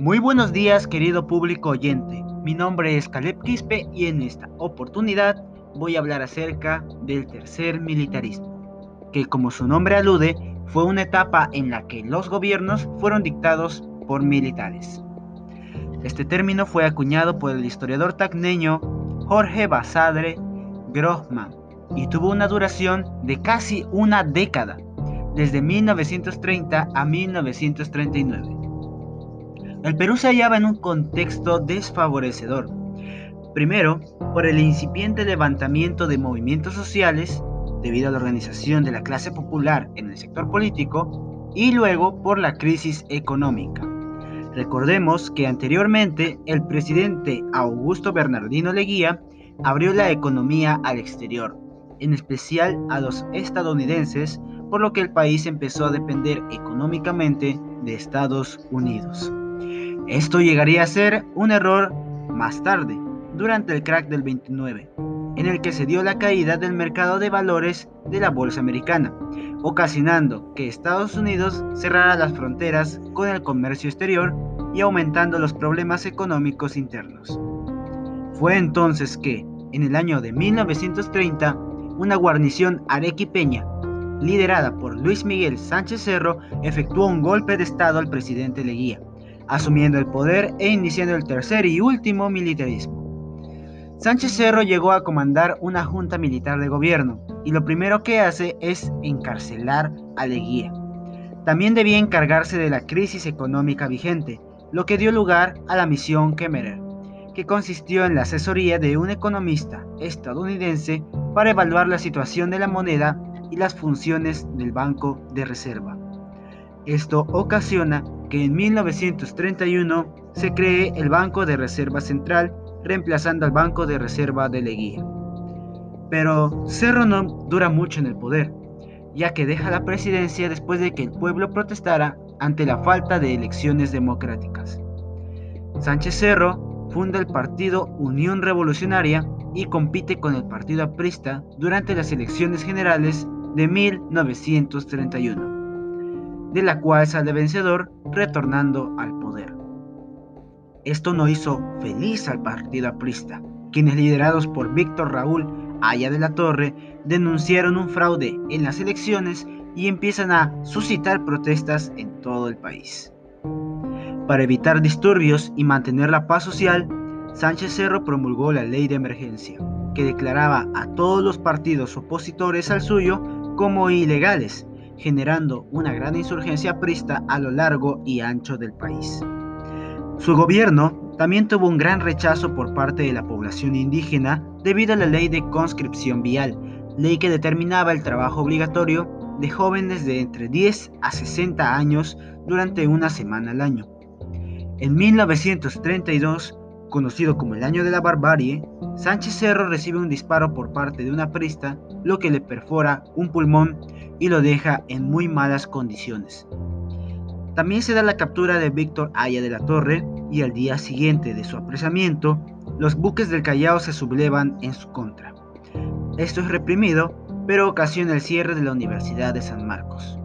Muy buenos días querido público oyente, mi nombre es Caleb Quispe y en esta oportunidad voy a hablar acerca del tercer militarismo, que como su nombre alude fue una etapa en la que los gobiernos fueron dictados por militares. Este término fue acuñado por el historiador tacneño Jorge Basadre Grohmann y tuvo una duración de casi una década, desde 1930 a 1939. El Perú se hallaba en un contexto desfavorecedor. Primero, por el incipiente levantamiento de movimientos sociales debido a la organización de la clase popular en el sector político y luego por la crisis económica. Recordemos que anteriormente el presidente Augusto Bernardino Leguía abrió la economía al exterior, en especial a los estadounidenses, por lo que el país empezó a depender económicamente de Estados Unidos. Esto llegaría a ser un error más tarde, durante el crack del 29, en el que se dio la caída del mercado de valores de la bolsa americana, ocasionando que Estados Unidos cerrara las fronteras con el comercio exterior y aumentando los problemas económicos internos. Fue entonces que, en el año de 1930, una guarnición arequipeña, liderada por Luis Miguel Sánchez Cerro, efectuó un golpe de Estado al presidente Leguía, asumiendo el poder e iniciando el tercer y último militarismo. Sánchez Cerro llegó a comandar una junta militar de gobierno y lo primero que hace es encarcelar a Leguía. También debía encargarse de la crisis económica vigente, lo que dio lugar a la misión Kemmerer, que consistió en la asesoría de un economista estadounidense para evaluar la situación de la moneda y las funciones del Banco de Reserva. Esto ocasiona que en 1931 se cree el Banco de Reserva Central, reemplazando al Banco de Reserva de Leguía. Pero Cerro no dura mucho en el poder, ya que deja la presidencia después de que el pueblo protestara ante la falta de elecciones democráticas. Sánchez Cerro funda el partido Unión Revolucionaria y compite con el partido aprista durante las elecciones generales de 1931, de la cual sale vencedor retornando al poder. Esto no hizo feliz al partido aprista, quienes liderados por Víctor Raúl Aya de la Torre denunciaron un fraude en las elecciones y empiezan a suscitar protestas en todo el país. Para evitar disturbios y mantener la paz social, Sánchez Cerro promulgó la ley de emergencia, que declaraba a todos los partidos opositores al suyo como ilegales, generando una gran insurgencia prista a lo largo y ancho del país. Su gobierno también tuvo un gran rechazo por parte de la población indígena debido a la ley de conscripción vial, ley que determinaba el trabajo obligatorio de jóvenes de entre 10 a 60 años durante una semana al año. En 1932, conocido como el Año de la Barbarie, Sánchez Cerro recibe un disparo por parte de una prista, lo que le perfora un pulmón y lo deja en muy malas condiciones. También se da la captura de Víctor Aya de la Torre y al día siguiente de su apresamiento, los buques del Callao se sublevan en su contra. Esto es reprimido, pero ocasiona el cierre de la Universidad de San Marcos.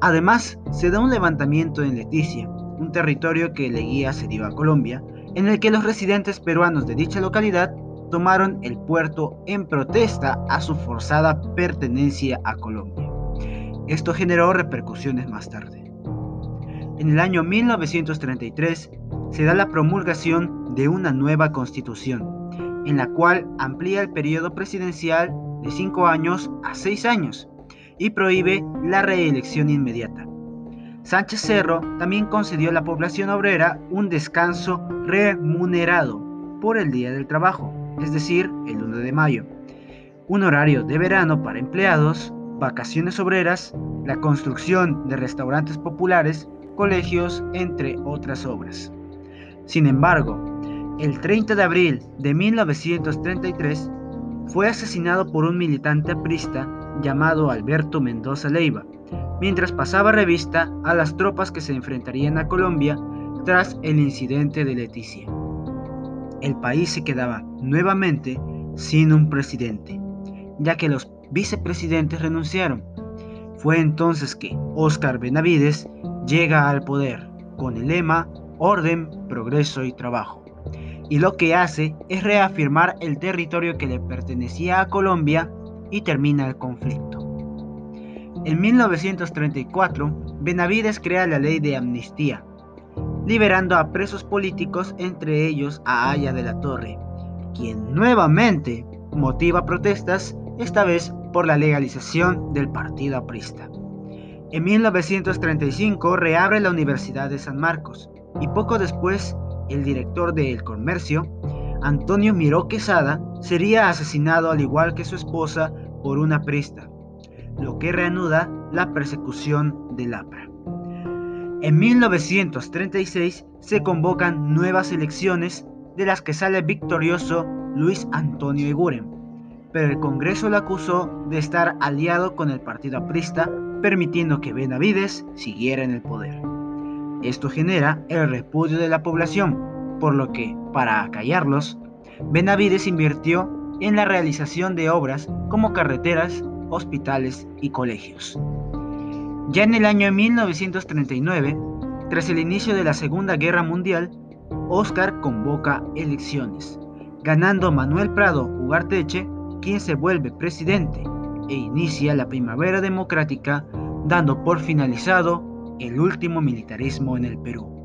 Además, se da un levantamiento en Leticia, un territorio que Leguía cedió a Colombia, en el que los residentes peruanos de dicha localidad tomaron el puerto en protesta a su forzada pertenencia a Colombia. Esto generó repercusiones más tarde. En el año 1933 se da la promulgación de una nueva constitución, en la cual amplía el periodo presidencial de 5 años a 6 años y prohíbe la reelección inmediata. Sánchez Cerro también concedió a la población obrera un descanso remunerado por el Día del Trabajo, es decir, el 1 de mayo, un horario de verano para empleados, vacaciones obreras, la construcción de restaurantes populares, colegios, entre otras obras. Sin embargo, el 30 de abril de 1933 fue asesinado por un militante aprista llamado Alberto Mendoza Leiva, mientras pasaba revista a las tropas que se enfrentarían a Colombia tras el incidente de Leticia. El país se quedaba nuevamente sin un presidente, ya que los vicepresidentes renunciaron. Fue entonces que Óscar Benavides llega al poder con el lema orden, progreso y trabajo. Y lo que hace es reafirmar el territorio que le pertenecía a Colombia y termina el conflicto. En 1934, Benavides crea la ley de amnistía, liberando a presos políticos, entre ellos a Aya de la Torre, quien nuevamente motiva protestas, esta vez por la legalización del partido aprista. En 1935 reabre la Universidad de San Marcos y poco después el director de El Comercio, Antonio Miró Quesada, sería asesinado al igual que su esposa por una prista, lo que reanuda la persecución del APRA. En 1936 se convocan nuevas elecciones de las que sale victorioso Luis Antonio Eguren, pero el Congreso lo acusó de estar aliado con el partido aprista, permitiendo que Benavides siguiera en el poder. Esto genera el repudio de la población, por lo que, para acallarlos, Benavides invirtió en la realización de obras como carreteras, hospitales y colegios. Ya en el año 1939, tras el inicio de la Segunda Guerra Mundial, Oscar convoca elecciones, ganando Manuel Prado Ugarteche, quien se vuelve presidente e inicia la primavera democrática, dando por finalizado el último militarismo en el Perú.